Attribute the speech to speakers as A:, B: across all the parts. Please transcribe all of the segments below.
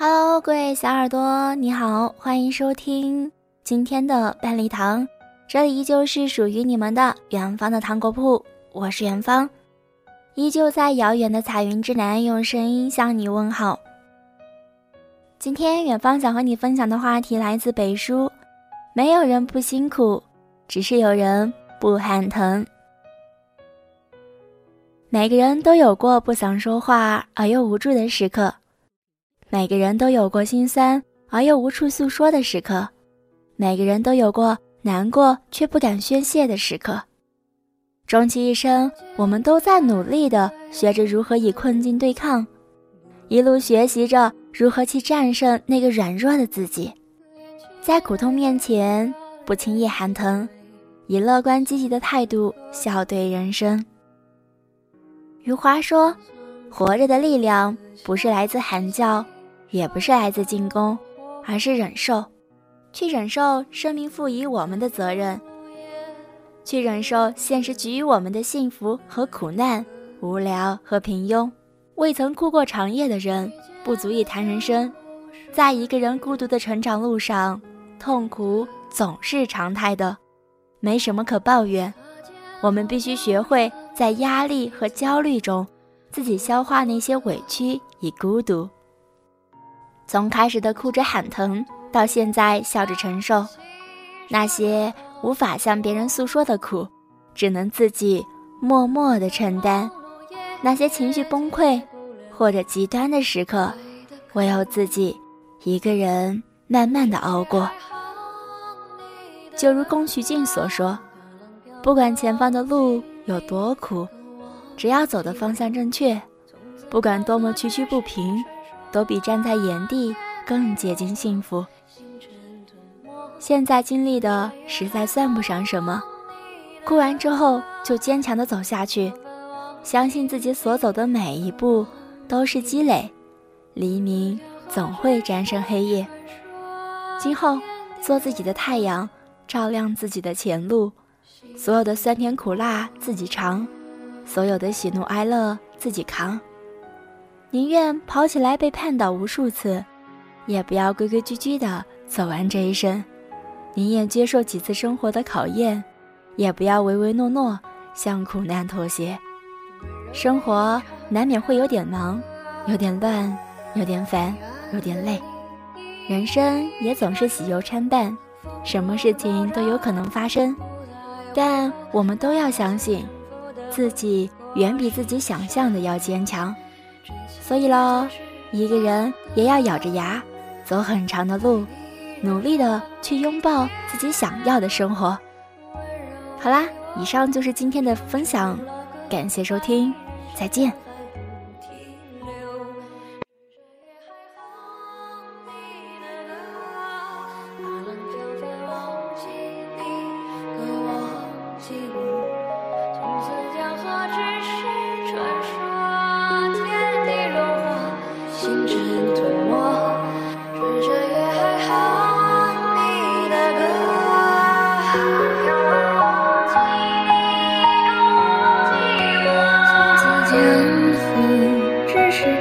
A: Hello，各位小耳朵，你好，欢迎收听今天的半礼堂。这里依旧是属于你们的远方的糖果铺，我是远方，依旧在遥远的彩云之南用声音向你问好。今天远方想和你分享的话题来自北书，没有人不辛苦，只是有人不喊疼。每个人都有过不想说话而又无助的时刻。每个人都有过心酸而又无处诉说的时刻，每个人都有过难过却不敢宣泄的时刻。终其一生，我们都在努力的学着如何与困境对抗，一路学习着如何去战胜那个软弱的自己，在苦痛面前不轻易喊疼，以乐观积极的态度笑对人生。余华说：“活着的力量不是来自喊叫。”也不是来自进攻，而是忍受，去忍受生命赋予我们的责任，去忍受现实给予我们的幸福和苦难、无聊和平庸。未曾哭过长夜的人，不足以谈人生。在一个人孤独的成长路上，痛苦总是常态的，没什么可抱怨。我们必须学会在压力和焦虑中，自己消化那些委屈与孤独。从开始的哭着喊疼，到现在笑着承受，那些无法向别人诉说的苦，只能自己默默的承担；那些情绪崩溃或者极端的时刻，唯有自己一个人慢慢的熬过。就如宫崎骏所说：“不管前方的路有多苦，只要走的方向正确，不管多么崎岖不平。”都比站在原地更接近幸福。现在经历的实在算不上什么，哭完之后就坚强的走下去，相信自己所走的每一步都是积累，黎明总会战胜黑夜。今后做自己的太阳，照亮自己的前路，所有的酸甜苦辣自己尝，所有的喜怒哀乐自己扛。宁愿跑起来被绊倒无数次，也不要规规矩矩的走完这一生；宁愿接受几次生活的考验，也不要唯唯诺诺向苦难妥协。生活难免会有点忙，有点乱，有点烦，有点累。人生也总是喜忧参半，什么事情都有可能发生。但我们都要相信，自己远比自己想象的要坚强。所以喽，一个人也要咬着牙走很长的路，努力的去拥抱自己想要的生活。好啦，以上就是今天的分享，感谢收听，再见。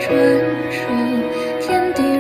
B: 转瞬天地